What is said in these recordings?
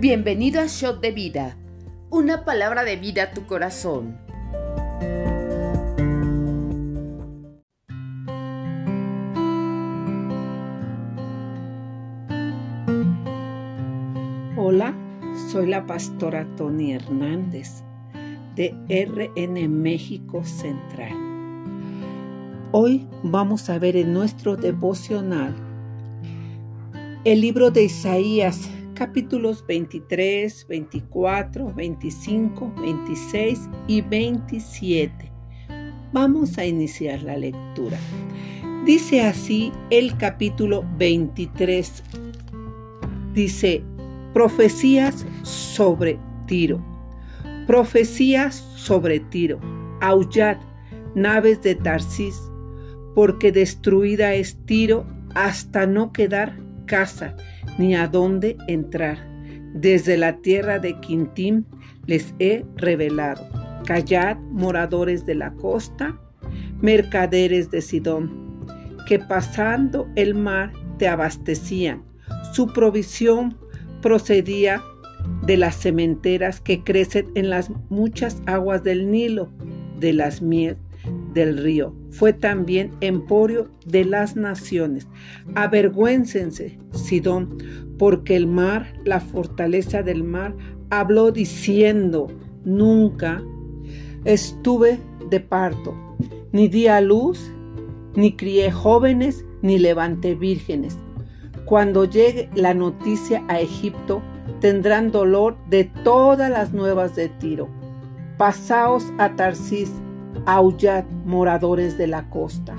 Bienvenido a Shot de Vida, una palabra de vida a tu corazón. Hola, soy la pastora Tony Hernández de RN México Central. Hoy vamos a ver en nuestro devocional el libro de Isaías capítulos 23, 24, 25, 26 y 27. Vamos a iniciar la lectura. Dice así el capítulo 23. Dice, profecías sobre Tiro. Profecías sobre Tiro. Aullad, naves de Tarsis, porque destruida es Tiro hasta no quedar casa ni a dónde entrar. Desde la tierra de Quintín les he revelado. Callad, moradores de la costa, mercaderes de Sidón, que pasando el mar te abastecían. Su provisión procedía de las cementeras que crecen en las muchas aguas del Nilo, de las mies del río. Fue también emporio de las naciones. Avergüéncense, Sidón, porque el mar, la fortaleza del mar, habló diciendo, nunca estuve de parto, ni di a luz, ni crié jóvenes, ni levanté vírgenes. Cuando llegue la noticia a Egipto, tendrán dolor de todas las nuevas de Tiro. Pasaos a Tarsis, aullad, moradores de la costa.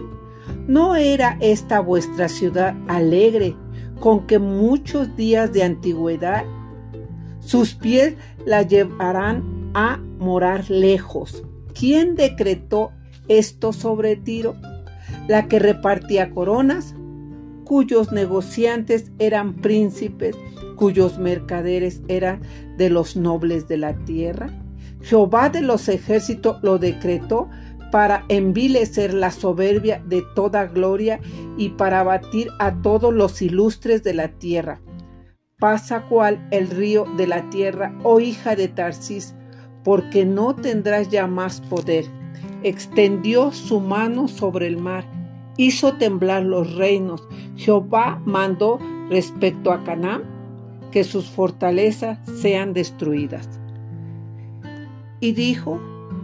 ¿No era esta vuestra ciudad alegre, con que muchos días de antigüedad sus pies la llevarán a morar lejos? ¿Quién decretó esto sobre Tiro? La que repartía coronas, cuyos negociantes eran príncipes, cuyos mercaderes eran de los nobles de la tierra. Jehová de los ejércitos lo decretó para envilecer la soberbia de toda gloria y para batir a todos los ilustres de la tierra. Pasa cual el río de la tierra, oh hija de Tarsis, porque no tendrás ya más poder. Extendió su mano sobre el mar, hizo temblar los reinos. Jehová mandó respecto a Canaán que sus fortalezas sean destruidas. Y dijo,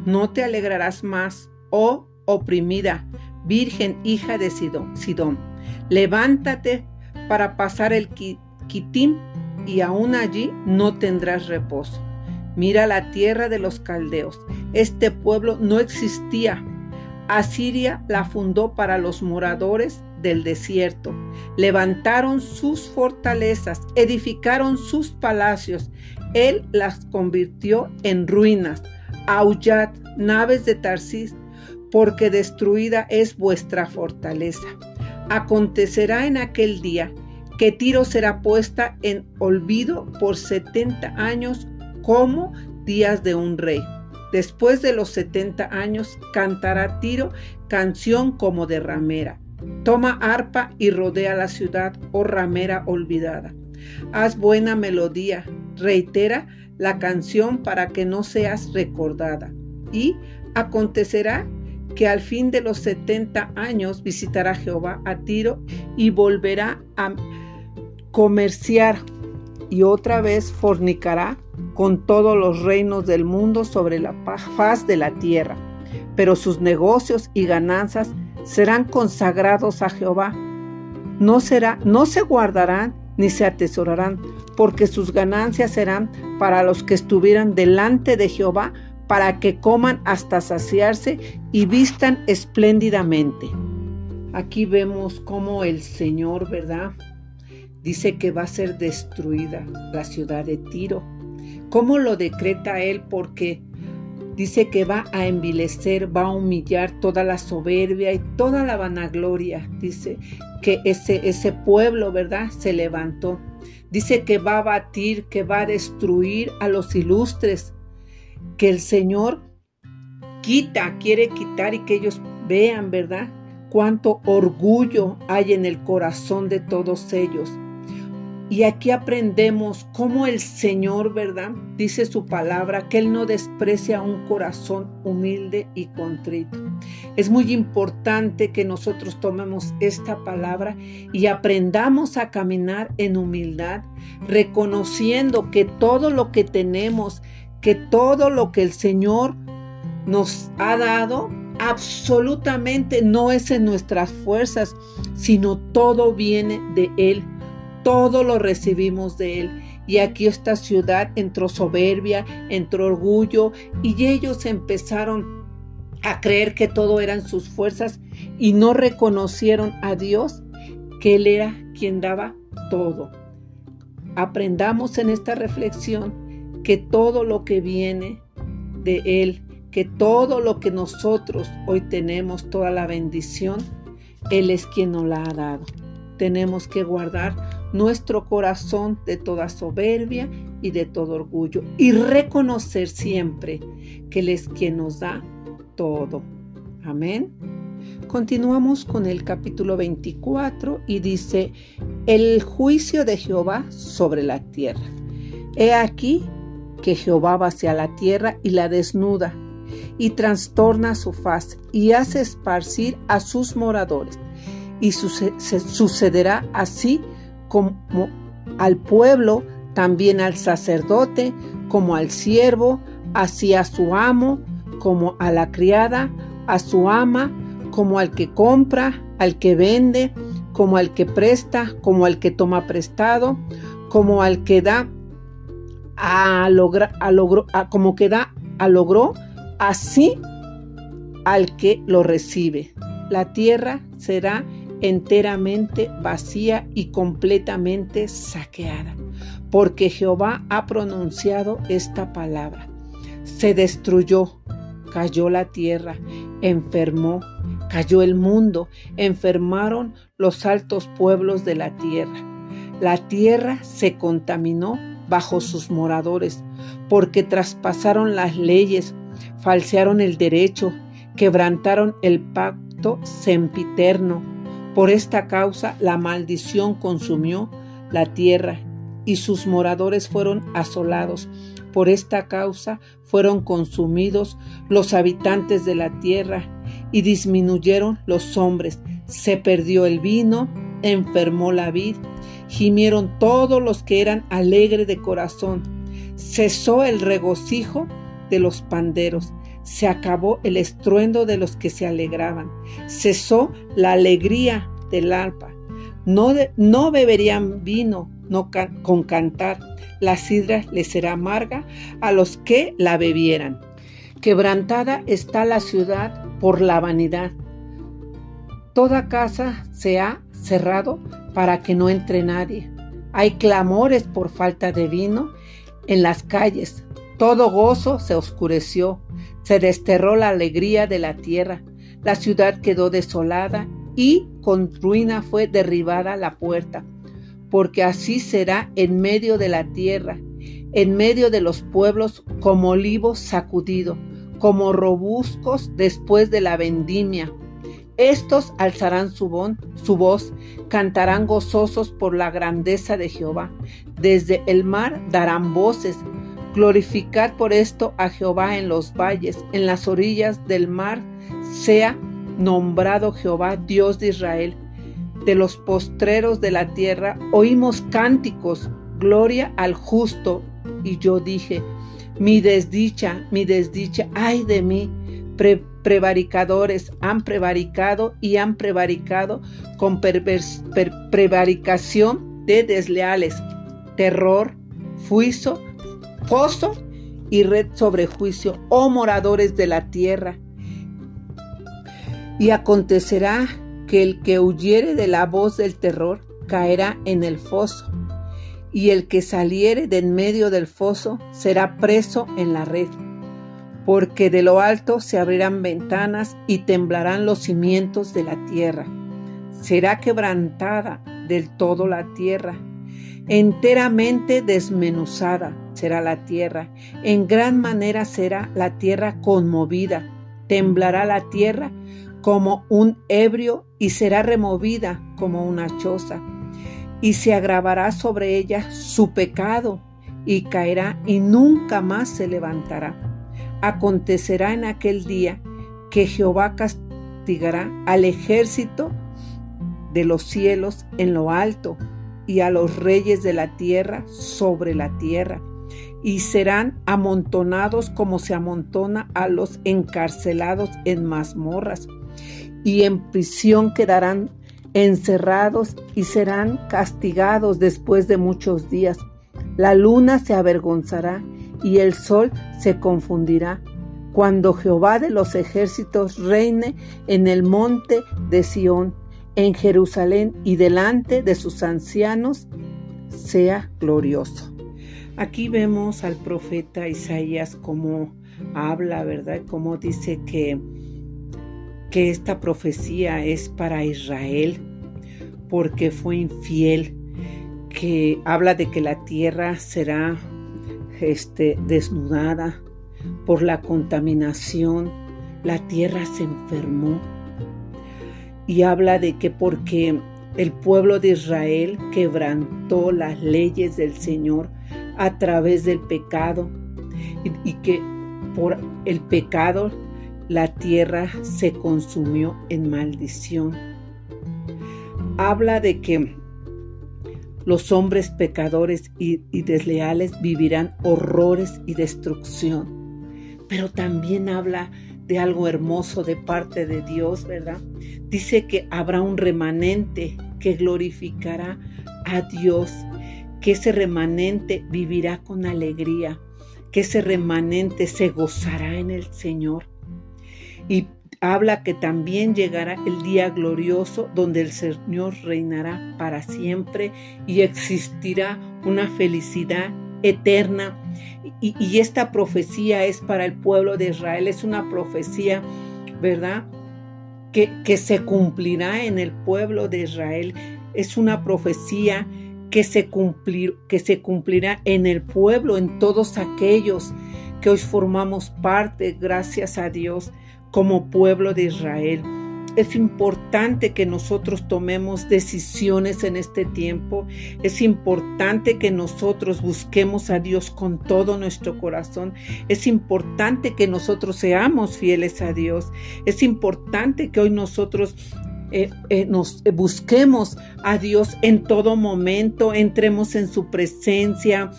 no te alegrarás más, oh oprimida, virgen hija de Sidón. Levántate para pasar el Kitim y aún allí no tendrás reposo. Mira la tierra de los caldeos. Este pueblo no existía. Asiria la fundó para los moradores del desierto. Levantaron sus fortalezas, edificaron sus palacios. Él las convirtió en ruinas. Aullad, naves de Tarsis, porque destruida es vuestra fortaleza. Acontecerá en aquel día que Tiro será puesta en olvido por setenta años como días de un rey. Después de los setenta años cantará Tiro canción como de ramera. Toma arpa y rodea la ciudad, oh ramera olvidada. Haz buena melodía, reitera la canción para que no seas recordada. Y acontecerá que al fin de los setenta años visitará Jehová a Tiro y volverá a comerciar y otra vez fornicará con todos los reinos del mundo sobre la faz de la tierra. Pero sus negocios y ganancias serán consagrados a Jehová. No será, no se guardarán ni se atesorarán, porque sus ganancias serán para los que estuvieran delante de Jehová para que coman hasta saciarse y vistan espléndidamente. Aquí vemos cómo el Señor, ¿verdad? Dice que va a ser destruida la ciudad de Tiro. ¿Cómo lo decreta Él? Porque dice que va a envilecer, va a humillar toda la soberbia y toda la vanagloria. Dice que ese, ese pueblo, ¿verdad? Se levantó. Dice que va a batir, que va a destruir a los ilustres, que el Señor quita, quiere quitar y que ellos vean, ¿verdad? Cuánto orgullo hay en el corazón de todos ellos. Y aquí aprendemos cómo el Señor, ¿verdad? Dice su palabra, que Él no desprecia un corazón humilde y contrito. Es muy importante que nosotros tomemos esta palabra y aprendamos a caminar en humildad, reconociendo que todo lo que tenemos, que todo lo que el Señor nos ha dado, absolutamente no es en nuestras fuerzas, sino todo viene de Él todo lo recibimos de Él. Y aquí esta ciudad entró soberbia, entró orgullo, y ellos empezaron a creer que todo eran sus fuerzas y no reconocieron a Dios, que Él era quien daba todo. Aprendamos en esta reflexión que todo lo que viene de Él, que todo lo que nosotros hoy tenemos, toda la bendición, Él es quien nos la ha dado. Tenemos que guardar nuestro corazón de toda soberbia y de todo orgullo y reconocer siempre que Él es quien nos da todo. Amén. Continuamos con el capítulo 24 y dice, el juicio de Jehová sobre la tierra. He aquí que Jehová va hacia la tierra y la desnuda y trastorna su faz y hace esparcir a sus moradores. Y sucederá así como al pueblo, también al sacerdote, como al siervo, así a su amo, como a la criada, a su ama, como al que compra, al que vende, como al que presta, como al que toma prestado, como al que da a logra, a logro, como que da a logró, así al que lo recibe. La tierra será enteramente vacía y completamente saqueada, porque Jehová ha pronunciado esta palabra. Se destruyó, cayó la tierra, enfermó, cayó el mundo, enfermaron los altos pueblos de la tierra. La tierra se contaminó bajo sus moradores, porque traspasaron las leyes, falsearon el derecho, quebrantaron el pacto sempiterno por esta causa la maldición consumió la tierra y sus moradores fueron asolados. Por esta causa fueron consumidos los habitantes de la tierra y disminuyeron los hombres. Se perdió el vino, enfermó la vid, gimieron todos los que eran alegres de corazón. Cesó el regocijo de los panderos se acabó el estruendo de los que se alegraban, cesó la alegría del alpa. No, no beberían vino no con cantar, la sidra les será amarga a los que la bebieran. Quebrantada está la ciudad por la vanidad. Toda casa se ha cerrado para que no entre nadie. Hay clamores por falta de vino en las calles. Todo gozo se oscureció se desterró la alegría de la tierra, la ciudad quedó desolada y con ruina fue derribada la puerta, porque así será en medio de la tierra, en medio de los pueblos como olivo sacudido, como robuscos después de la vendimia. Estos alzarán su, su voz, cantarán gozosos por la grandeza de Jehová. Desde el mar darán voces, Glorificad por esto a Jehová en los valles, en las orillas del mar, sea nombrado Jehová, Dios de Israel. De los postreros de la tierra oímos cánticos, gloria al justo. Y yo dije, mi desdicha, mi desdicha, ay de mí, prevaricadores han prevaricado y han prevaricado con prevaricación de desleales, terror, fuizo pozo y red sobre juicio, oh moradores de la tierra. Y acontecerá que el que huyere de la voz del terror caerá en el foso, y el que saliere de en medio del foso será preso en la red, porque de lo alto se abrirán ventanas y temblarán los cimientos de la tierra. Será quebrantada del todo la tierra, enteramente desmenuzada será la tierra, en gran manera será la tierra conmovida, temblará la tierra como un ebrio y será removida como una choza. y se agravará sobre ella su pecado y caerá y nunca más se levantará. Acontecerá en aquel día que Jehová castigará al ejército de los cielos en lo alto y a los reyes de la tierra sobre la tierra, y serán amontonados como se amontona a los encarcelados en mazmorras, y en prisión quedarán encerrados y serán castigados después de muchos días. La luna se avergonzará y el sol se confundirá cuando Jehová de los ejércitos reine en el monte de Sión, en Jerusalén y delante de sus ancianos, sea glorioso. Aquí vemos al profeta Isaías como habla, ¿verdad? Como dice que, que esta profecía es para Israel porque fue infiel, que habla de que la tierra será este, desnudada por la contaminación, la tierra se enfermó y habla de que porque el pueblo de Israel quebrantó las leyes del Señor a través del pecado y, que por el pecado la tierra se consumió en maldición habla de que los hombres pecadores y, desleales vivirán horrores y destrucción. Pero también habla de algo hermoso de parte de Dios, ¿verdad? Dice que habrá un remanente que glorificará a Dios, que ese remanente vivirá con alegría, que ese remanente se gozará en el Señor. Y habla que también llegará el día glorioso donde el Señor reinará para siempre y existirá una felicidad eterna. Y, esta profecía es para el pueblo de Israel, es una profecía, ¿verdad? Que, que se cumplirá en el pueblo de Israel. Es una profecía que se, cumplir, que se cumplirá en el pueblo, en todos aquellos que hoy formamos parte, gracias a Dios como pueblo de Israel. Es importante que nosotros tomemos decisiones en este tiempo. Es importante que nosotros busquemos a Dios con todo nuestro corazón. Es importante que nosotros seamos fieles a Dios. Es importante que hoy nosotros eh, eh, nos busquemos a Dios en todo momento, entremos en su presencia,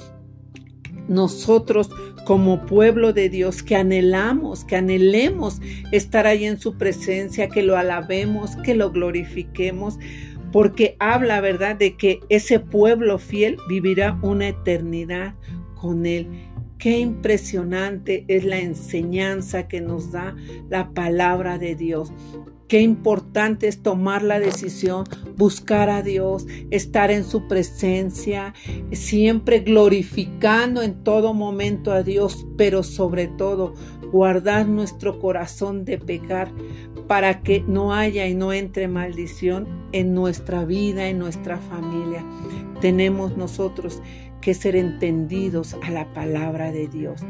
nosotros como pueblo de Dios que anhelamos, que anhelemos estar ahí en su presencia, que lo alabemos, que lo glorifiquemos, porque habla, ¿verdad?, de que ese pueblo fiel vivirá una eternidad con Él. Qué impresionante es la enseñanza que nos da la palabra de Dios. Qué importante es tomar la decisión, buscar a Dios, estar en su presencia, siempre glorificando en todo momento a Dios, pero sobre todo guardar nuestro corazón de pecar para que no haya y no entre maldición en nuestra vida, en nuestra familia. Tenemos nosotros que ser entendidos a la palabra de Dios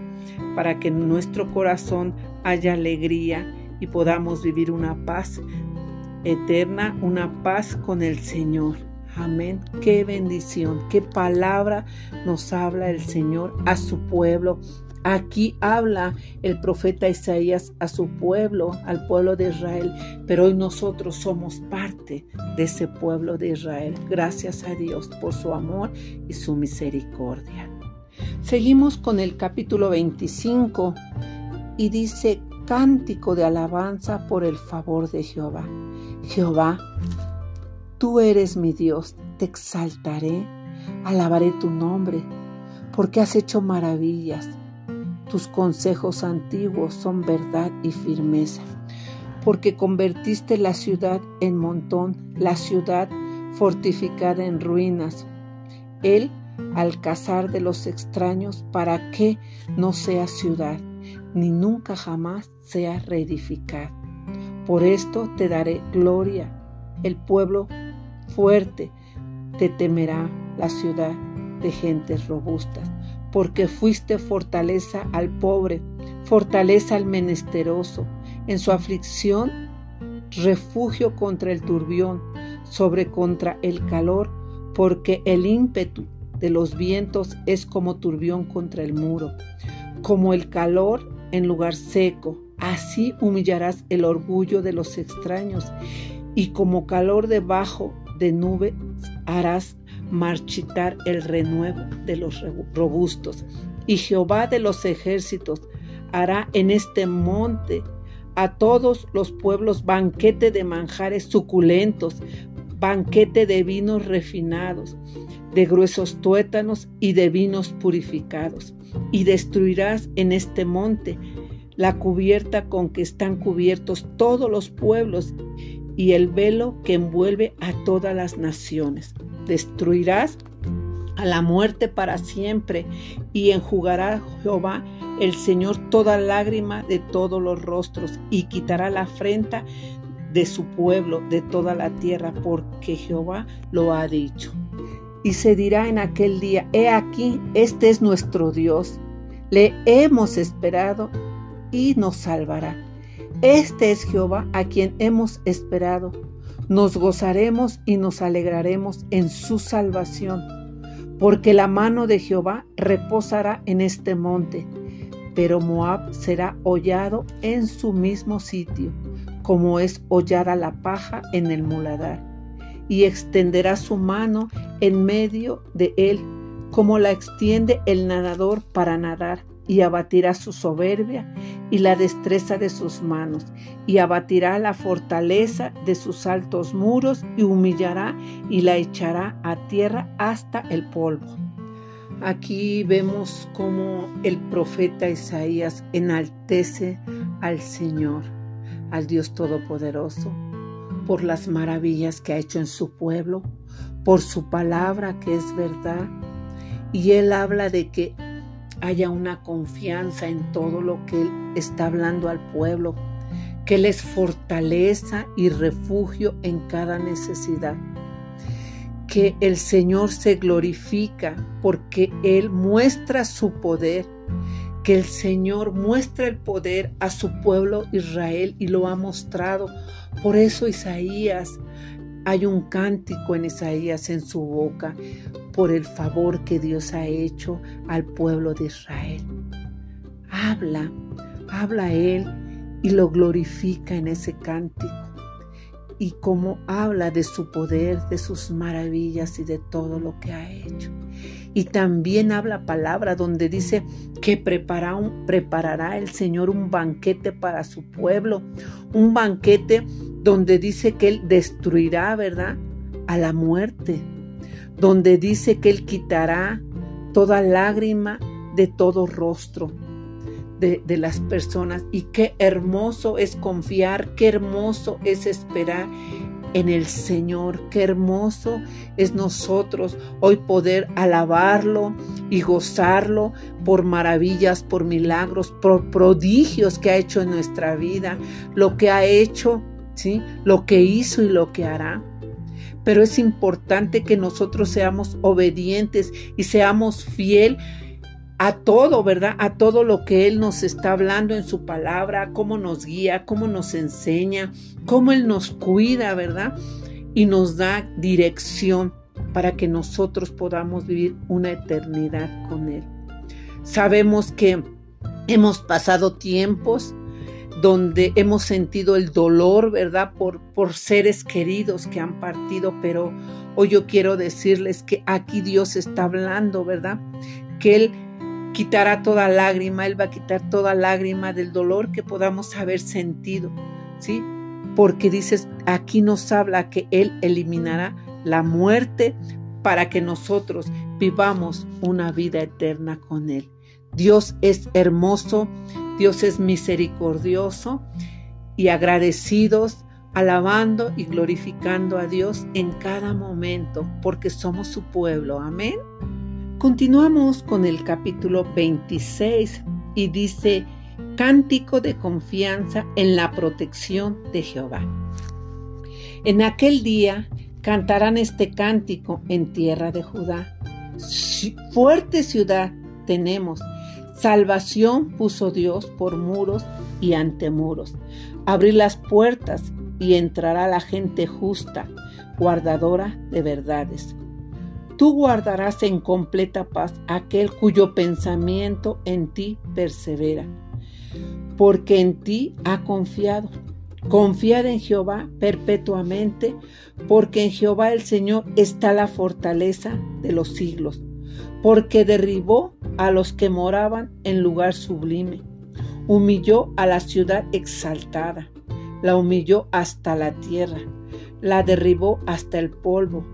para que en nuestro corazón haya alegría y podamos vivir una paz eterna, una paz con el Señor. Amén. Qué bendición, qué palabra nos habla el Señor a su pueblo. Aquí habla el profeta Isaías a su pueblo, al pueblo de Israel, pero hoy nosotros somos parte de ese pueblo de Israel. Gracias a Dios por su amor y su misericordia. Seguimos con el capítulo 25 y dice, cántico de alabanza por el favor de Jehová. Jehová, tú eres mi Dios, te exaltaré, alabaré tu nombre, porque has hecho maravillas. Tus consejos antiguos son verdad y firmeza, porque convertiste la ciudad en montón, la ciudad fortificada en ruinas. Él, al cazar de los extraños, para que no sea ciudad ni nunca jamás sea reedificado. Por esto te daré gloria. El pueblo fuerte te temerá la ciudad de gentes robustas, porque fuiste fortaleza al pobre, fortaleza al menesteroso, en su aflicción, refugio contra el turbión, sobre contra el calor, porque el ímpetu de los vientos es como turbión contra el muro, como el calor en lugar seco. Así humillarás el orgullo de los extraños y como calor debajo de nubes harás marchitar el renuevo de los robustos. Y Jehová de los ejércitos hará en este monte a todos los pueblos banquete de manjares suculentos, banquete de vinos refinados, de gruesos tuétanos y de vinos purificados. Y destruirás en este monte la cubierta con que están cubiertos todos los pueblos y el velo que envuelve a todas las naciones. Destruirás a la muerte para siempre y enjugará Jehová el Señor toda lágrima de todos los rostros y quitará la afrenta de su pueblo, de toda la tierra, porque Jehová lo ha dicho. Y se dirá en aquel día, he aquí, este es nuestro Dios, le hemos esperado y nos salvará. Este es Jehová a quien hemos esperado. Nos gozaremos y nos alegraremos en su salvación, porque la mano de Jehová reposará en este monte, pero Moab será hollado en su mismo sitio como es hollada la paja en el muladar, y extenderá su mano en medio de él, como la extiende el nadador para nadar, y abatirá su soberbia y la destreza de sus manos, y abatirá la fortaleza de sus altos muros, y humillará y la echará a tierra hasta el polvo. Aquí vemos cómo el profeta Isaías enaltece al Señor al Dios Todopoderoso por las maravillas que ha hecho en su pueblo, por su palabra que es verdad. Y Él habla de que haya una confianza en todo lo que Él está hablando al pueblo, que Él es fortaleza y refugio en cada necesidad, que el Señor se glorifica porque Él muestra su poder que el Señor muestra el poder a su pueblo Israel y lo ha mostrado. Por eso Isaías, hay un cántico en Isaías en su boca por el favor que Dios ha hecho al pueblo de Israel. Habla, habla Él y lo glorifica en ese cántico. Y como habla de su poder, de sus maravillas y de todo lo que ha hecho. Y también habla palabra donde dice que preparará el Señor un banquete para su pueblo, un banquete donde dice que Él destruirá, ¿verdad? A la muerte, donde dice que Él quitará toda lágrima de todo rostro de, de, las personas. Y qué hermoso es confiar, qué hermoso es esperar en el Señor. Qué hermoso es nosotros hoy poder alabarlo y gozarlo por maravillas, por milagros, por prodigios que ha hecho en nuestra vida, lo que ha hecho, ¿sí? Lo que hizo y lo que hará. Pero es importante que nosotros seamos obedientes y seamos fiel a todo, ¿verdad? A todo lo que Él nos está hablando en su palabra, cómo nos guía, cómo nos enseña, cómo Él nos cuida, ¿verdad? Y nos da dirección para que nosotros podamos vivir una eternidad con Él. Sabemos que hemos pasado tiempos donde hemos sentido el dolor, ¿verdad? Por, por seres queridos que han partido, pero hoy yo quiero decirles que aquí Dios está hablando, ¿verdad? Que Él quitará toda lágrima, Él va a quitar toda lágrima del dolor que podamos haber sentido, ¿sí? Porque dices, aquí nos habla que Él eliminará la muerte para que nosotros vivamos una vida eterna con Él. Dios es hermoso, Dios es misericordioso y agradecidos, alabando y glorificando a Dios en cada momento, porque somos su pueblo. Amén. Continuamos con el capítulo 26 y dice, Cántico de confianza en la protección de Jehová. En aquel día cantarán este cántico en tierra de Judá. Fuerte ciudad tenemos. Salvación puso Dios por muros y ante muros. Abrir las puertas y entrará la gente justa, guardadora de verdades. Tú guardarás en completa paz aquel cuyo pensamiento en ti persevera, porque en ti ha confiado. Confiad en Jehová perpetuamente, porque en Jehová el Señor está la fortaleza de los siglos, porque derribó a los que moraban en lugar sublime, humilló a la ciudad exaltada, la humilló hasta la tierra, la derribó hasta el polvo,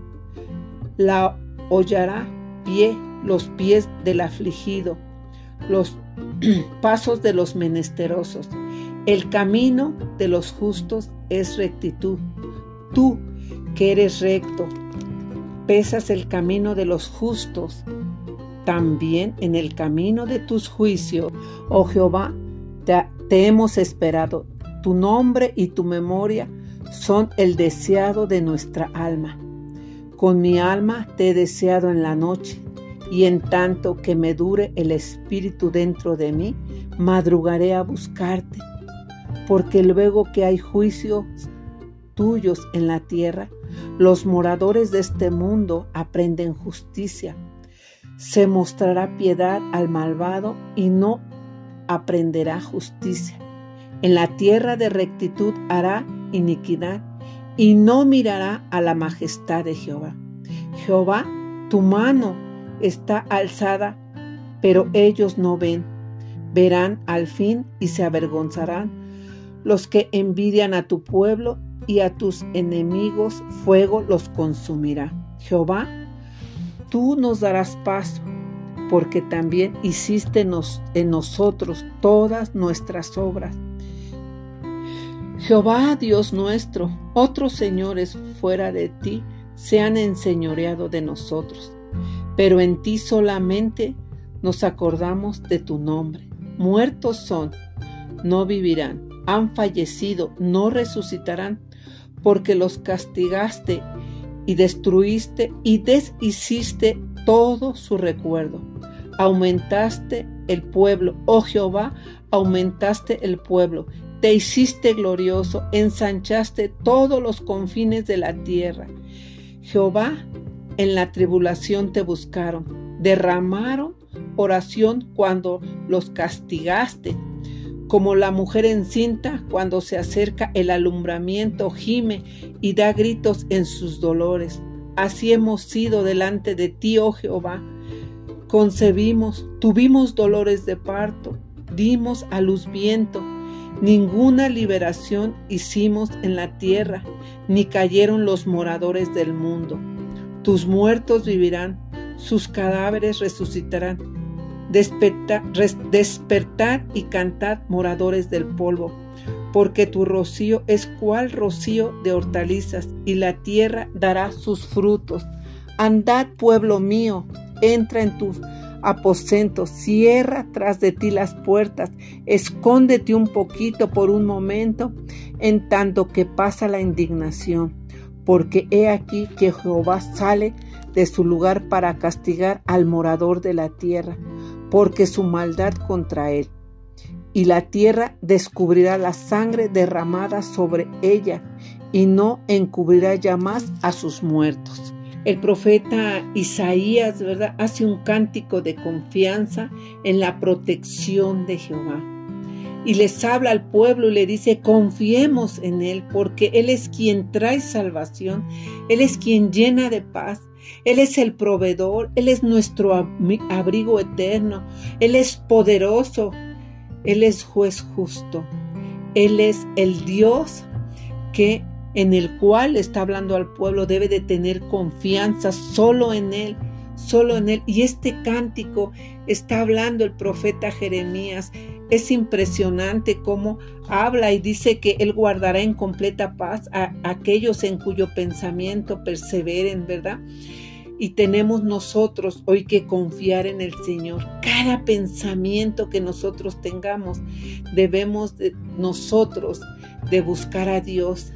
la hollará pie los pies del afligido, los pasos de los menesterosos. El camino de los justos es rectitud. Tú, que eres recto, pesas el camino de los justos. También en el camino de tus juicios, oh Jehová, te, te hemos esperado. Tu nombre y tu memoria son el deseado de nuestra alma. Con mi alma te he deseado en la noche, y en tanto que me dure el espíritu dentro de mí, madrugaré a buscarte, porque luego que hay juicios tuyos en la tierra, los moradores de este mundo aprenden justicia. Se mostrará piedad al malvado y no aprenderá justicia. En la tierra de rectitud hará iniquidad y no mirará a la majestad de Jehová. Jehová, tu mano está alzada, pero ellos no ven. Verán al fin y se avergonzarán los que envidian a tu pueblo y a tus enemigos fuego los consumirá. Jehová, tú nos darás paz, porque también hiciste en nosotros todas nuestras obras. Jehová Dios nuestro, otros señores fuera de ti se han enseñoreado de nosotros, pero en ti solamente nos acordamos de tu nombre. Muertos son, no vivirán, han fallecido, no resucitarán, porque los castigaste y destruiste y deshiciste todo su recuerdo. Aumentaste el pueblo, oh Jehová, aumentaste el pueblo te hiciste glorioso, ensanchaste todos los confines de la tierra. Jehová, en la tribulación te buscaron, derramaron oración cuando los castigaste. Como la mujer encinta cuando se acerca el alumbramiento, gime y da gritos en sus dolores. Así hemos sido delante de ti, oh Jehová. Concebimos, tuvimos dolores de parto, dimos a luz viento Ninguna liberación hicimos en la tierra, ni cayeron los moradores del mundo. Tus muertos vivirán, sus cadáveres resucitarán. Despertad, despertad y cantad, moradores del polvo, porque tu rocío es cual rocío de hortalizas, y la tierra dará sus frutos. Andad, pueblo mío, entra en tus aposento, cierra tras de ti las puertas, escóndete un poquito por un momento, en tanto que pasa la indignación, porque he aquí que Jehová sale de su lugar para castigar al morador de la tierra, porque su maldad contra él. Y la tierra descubrirá la sangre derramada sobre ella, y no encubrirá ya más a sus muertos. El profeta Isaías, ¿verdad? Hace un cántico de confianza en la protección de Jehová. Y les habla al pueblo y le dice, confiemos en Él, porque Él es quien trae salvación, Él es quien llena de paz, Él es el proveedor, Él es nuestro abrigo eterno, Él es poderoso, Él es juez justo, Él es el Dios que en el cual está hablando al pueblo debe de tener confianza solo en Él, solo en Él. Y este cántico está hablando el profeta Jeremías. Es impresionante cómo habla y dice que Él guardará en completa paz a, aquellos en cuyo pensamiento perseveren, ¿verdad? Y tenemos nosotros hoy que confiar en el Señor. Cada pensamiento que nosotros tengamos, debemos de nosotros de buscar a Dios,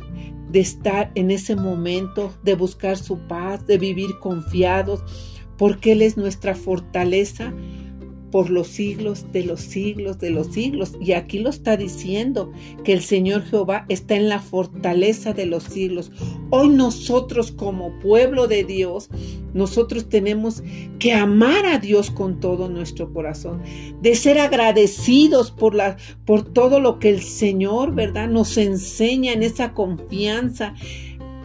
de estar en ese momento, de buscar su paz, de vivir confiados, porque Él es nuestra fortaleza por los siglos de los siglos de los siglos. Y aquí lo está diciendo, que el Señor Jehová está en la fortaleza de los siglos. Hoy nosotros como pueblo de Dios, nosotros tenemos que amar a Dios con todo nuestro corazón, de ser agradecidos por, la, por todo lo que el Señor, ¿verdad? Nos enseña en esa confianza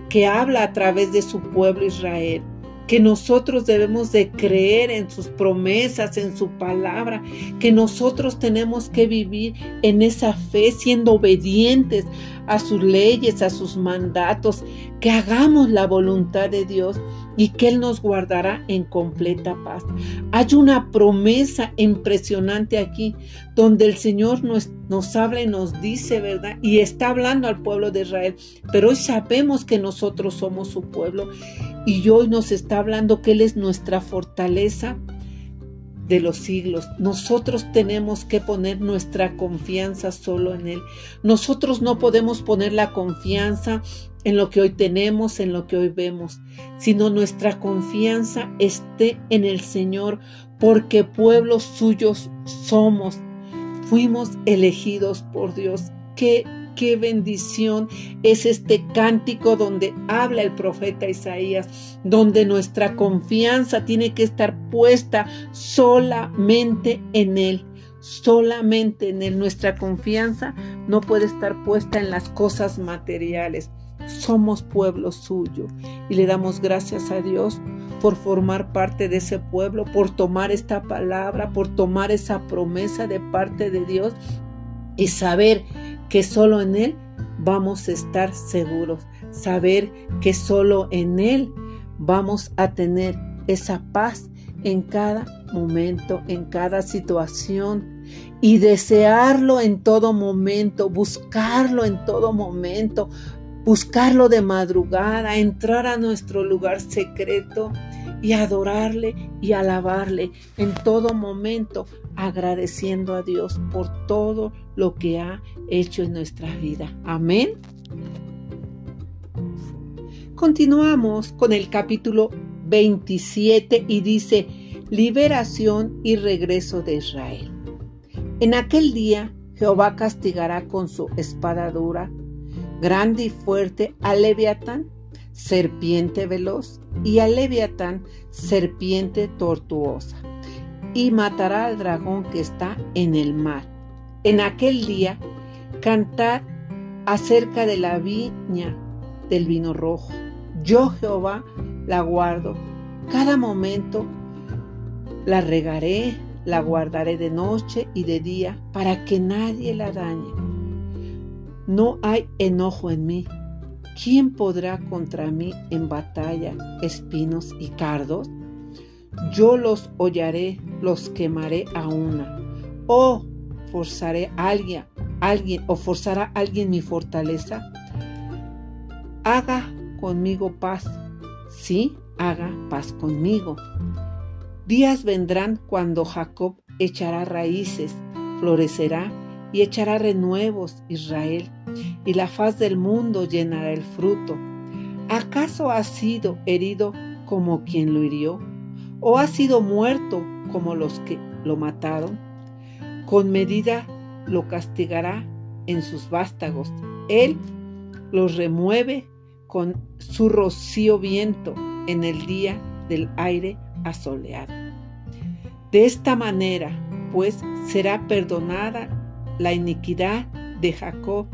que habla a través de su pueblo Israel que nosotros debemos de creer en sus promesas, en su palabra, que nosotros tenemos que vivir en esa fe siendo obedientes a sus leyes, a sus mandatos, que hagamos la voluntad de Dios y que Él nos guardará en completa paz. Hay una promesa impresionante aquí donde el Señor nos, nos habla y nos dice, ¿verdad? Y está hablando al pueblo de Israel, pero hoy sabemos que nosotros somos su pueblo y hoy nos está hablando que Él es nuestra fortaleza de los siglos. Nosotros tenemos que poner nuestra confianza solo en Él. Nosotros no podemos poner la confianza en lo que hoy tenemos, en lo que hoy vemos, sino nuestra confianza esté en el Señor, porque pueblos suyos somos. Fuimos elegidos por Dios. Qué qué bendición es este cántico donde habla el profeta Isaías, donde nuestra confianza tiene que estar puesta solamente en Él, solamente en Él. Nuestra confianza no puede estar puesta en las cosas materiales. Somos pueblo suyo y le damos gracias a Dios por formar parte de ese pueblo, por tomar esta palabra, por tomar esa promesa de parte de Dios y saber que solo en Él vamos a estar seguros, saber que solo en Él vamos a tener esa paz en cada momento, en cada situación. Y desearlo en todo momento, buscarlo en todo momento, buscarlo de madrugada, entrar a nuestro lugar secreto y adorarle y alabarle en todo momento, agradeciendo a Dios por todo lo que ha hecho en nuestra vida. Amén. Continuamos con el capítulo 27 y dice, liberación y regreso de Israel. En aquel día Jehová castigará con su espada dura, grande y fuerte a Leviatán serpiente veloz, y al leviatán, serpiente tortuosa, y matará al dragón que está en el mar. En aquel día, cantad acerca de la viña del vino rojo. Yo Jehová la guardo, cada momento la regaré, la guardaré de noche y de día, para que nadie la dañe. No hay enojo en mí, ¿quién podrá contra mí en batalla espinos y cardos? Yo los hollaré, los quemaré a una. O forzaré a alguien, alguien o forzará a alguien mi fortaleza. Haga conmigo paz. Sí, haga paz conmigo. Días vendrán cuando Jacob echará raíces, florecerá y echará renuevos Israel, y la faz del mundo llenará el fruto. ¿Acaso ha sido herido como quien lo hirió? ¿O ha sido muerto como los que lo mataron? Con medida lo castigará en sus vástagos. Él los remueve con su rocío viento en el día del aire asoleado. De esta manera, pues, será perdonada la iniquidad de Jacob,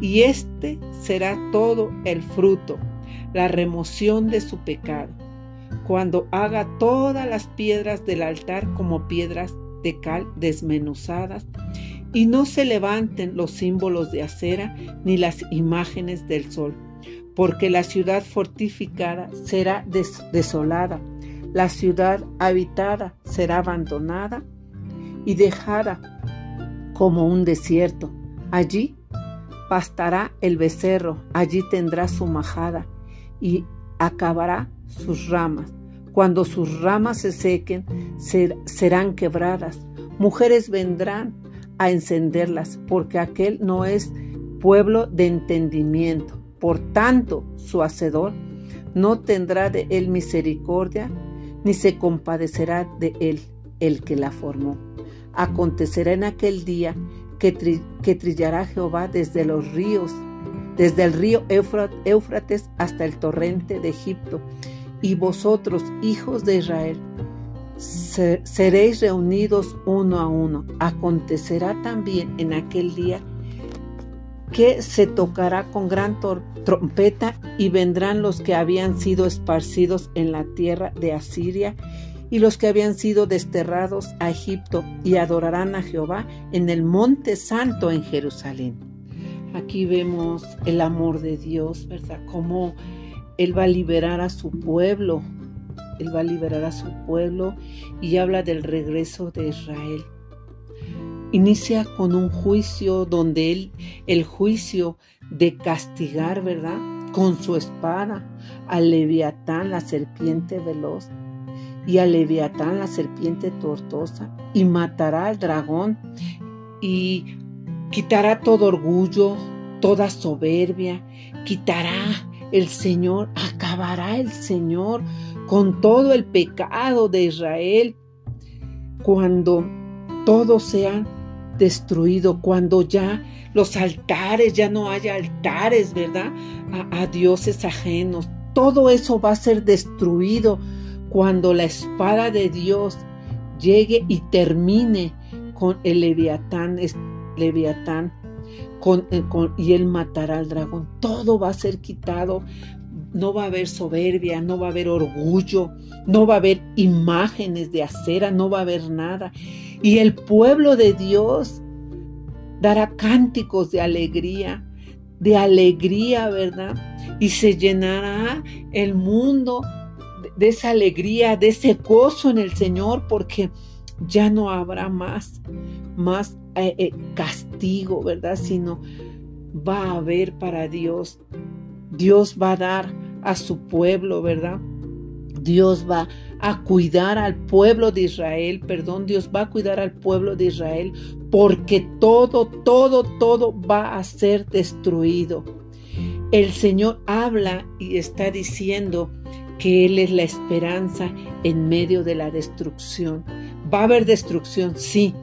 y este será todo el fruto, la remoción de su pecado, cuando haga todas las piedras del altar como piedras de cal desmenuzadas, y no se levanten los símbolos de acera ni las imágenes del sol, porque la ciudad fortificada será desolada, la ciudad habitada será abandonada y dejada como un desierto. Allí pastará el becerro, allí tendrá su majada y acabará sus ramas. Cuando sus ramas se sequen, serán quebradas. Mujeres vendrán a encenderlas, porque aquel no es pueblo de entendimiento. Por tanto, su hacedor no tendrá de él misericordia, ni se compadecerá de él el que la formó. Acontecerá en aquel día que, trillará Jehová desde los ríos, desde el río Éufrates hasta el torrente de Egipto, y vosotros, hijos de Israel, seréis reunidos uno a uno. Acontecerá también en aquel día que se tocará con gran trompeta y vendrán los que habían sido esparcidos en la tierra de Asiria y los que habían sido desterrados a Egipto y adorarán a Jehová en el monte santo en Jerusalén. Aquí vemos el amor de Dios, ¿verdad? Cómo Él va a liberar a su pueblo. Él va a liberar a su pueblo y habla del regreso de Israel. Inicia con un juicio donde Él, el juicio de castigar, ¿verdad? Con su espada al leviatán, la serpiente veloz y a Leviatán la serpiente tortosa, y matará al dragón, y quitará todo orgullo, toda soberbia, quitará el Señor, acabará el Señor con todo el pecado de Israel, cuando todo sea destruido, cuando ya los altares, ya no haya altares, ¿verdad? A, a dioses ajenos. Todo eso va a ser destruido cuando la espada de Dios llegue y termine con el leviatán, eh, y él matará al dragón, todo va a ser quitado. No va a haber soberbia, no va a haber orgullo, no va a haber imágenes de acera, no va a haber nada. Y el pueblo de Dios dará cánticos de alegría, de alegría, ¿verdad? Y se llenará el mundo de esa alegría, de ese gozo en el Señor, porque ya no habrá más, más eh, eh, castigo, ¿verdad? Sino va a haber para Dios. Dios va a dar a su pueblo, ¿verdad? Dios va a cuidar al pueblo de Israel, perdón, Dios va a cuidar al pueblo de Israel porque todo, todo, todo va a ser destruido. El Señor habla y está diciendo que Él es la esperanza en medio de la destrucción. Va a haber destrucción, sí,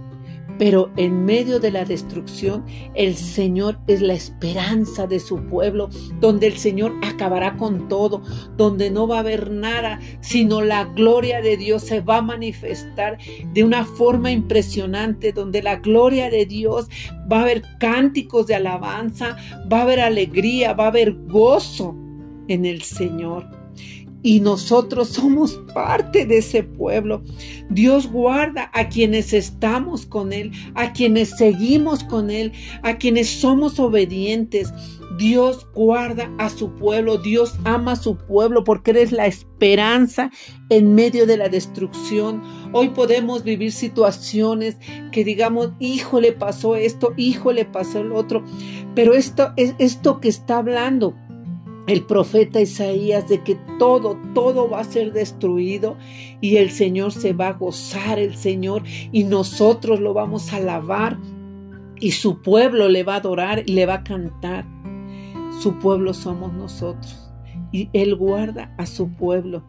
pero en medio de la destrucción, el Señor es la esperanza de su pueblo, donde el Señor acabará con todo, donde no va a haber nada, sino la gloria de Dios se va a manifestar de una forma impresionante, donde la gloria de Dios va a haber cánticos de alabanza, va a haber alegría, va a haber gozo en el Señor y nosotros somos parte de ese pueblo. Dios guarda a quienes estamos con Él, a quienes seguimos con Él, a quienes somos obedientes. Dios guarda a su pueblo, Dios ama a su pueblo porque eres la esperanza en medio de la destrucción. Hoy podemos vivir situaciones que digamos, hijo le pasó esto, hijo le pasó el otro, pero esto es esto que está hablando el profeta Isaías de que todo, todo va a ser destruido y el Señor se va a gozar, el Señor, y nosotros lo vamos a alabar y su pueblo le va a adorar y le va a cantar. Su pueblo somos nosotros y Él guarda a su pueblo.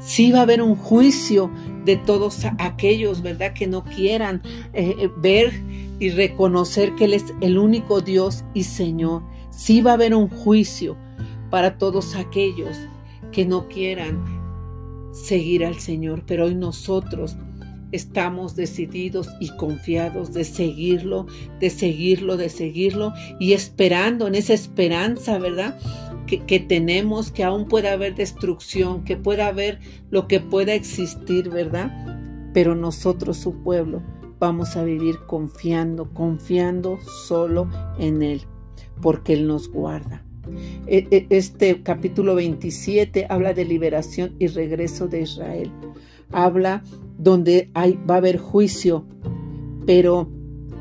Sí va a haber un juicio de todos aquellos, ¿verdad? Que no quieran eh, eh, ver y reconocer que Él es el único Dios y Señor. Sí va a haber un juicio para todos aquellos que no quieran seguir al Señor, pero hoy nosotros estamos decididos y confiados de seguirlo, de seguirlo, de seguirlo y esperando en esa esperanza, ¿verdad? Que, que, tenemos, que aún pueda haber destrucción, que pueda haber lo que pueda existir, ¿verdad? Pero nosotros, su pueblo, vamos a vivir confiando, confiando solo en Él, porque Él nos guarda. E, e, este capítulo 27 habla de liberación y regreso de Israel. Habla donde hay, va a haber juicio, pero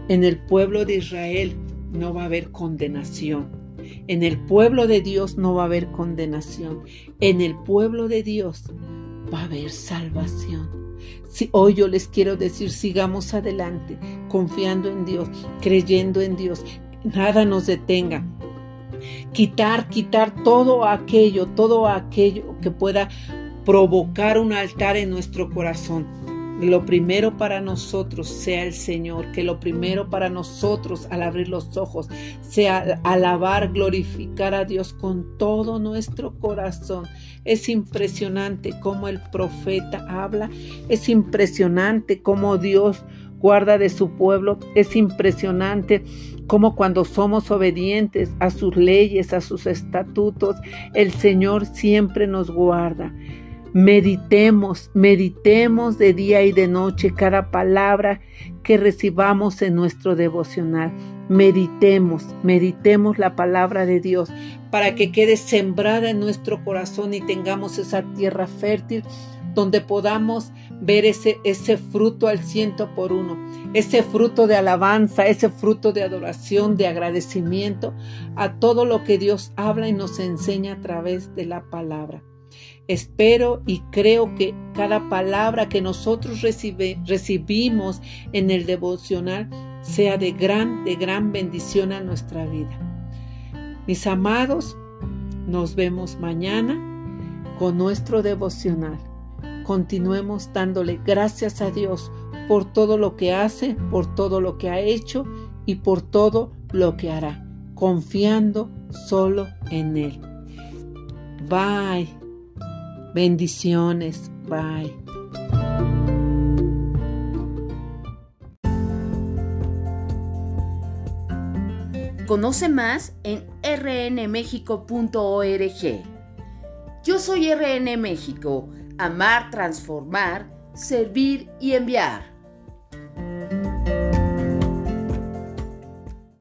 en el pueblo de Israel no va a haber condenación. En el pueblo de Dios no va a haber condenación. En el pueblo de Dios va a haber salvación. Si hoy yo les quiero decir, sigamos adelante, confiando en Dios, creyendo en Dios, nada nos detenga quitar, quitar todo aquello, todo aquello que pueda provocar un altar en nuestro corazón. lo primero para nosotros sea el Señor, que lo primero para nosotros al abrir los ojos sea alabar, glorificar a Dios con todo nuestro corazón. Es impresionante cómo el profeta habla, es impresionante cómo Dios guarda de su pueblo, es impresionante cómo cuando somos obedientes a sus leyes, a sus estatutos, el Señor siempre nos guarda. Meditemos, meditemos de día y de noche cada palabra que recibamos en nuestro devocional. Meditemos, meditemos la palabra de Dios para que quede sembrada en nuestro corazón y tengamos esa tierra fértil donde podamos ver ese, ese fruto al ciento por uno, ese fruto de alabanza, ese fruto de adoración, de agradecimiento a todo lo que Dios habla y nos enseña a través de la palabra. Espero y creo que cada palabra que nosotros recibimos en el devocional sea de gran, de gran bendición a nuestra vida. Mis amados, nos vemos mañana con nuestro devocional. Continuemos dándole gracias a Dios por todo lo que hace, por todo lo que ha hecho y por todo lo que hará, confiando solo en Él. Bye. Bendiciones. Bye. Conoce más en rnmexico.org. Yo soy RN México, amar, transformar, servir y enviar.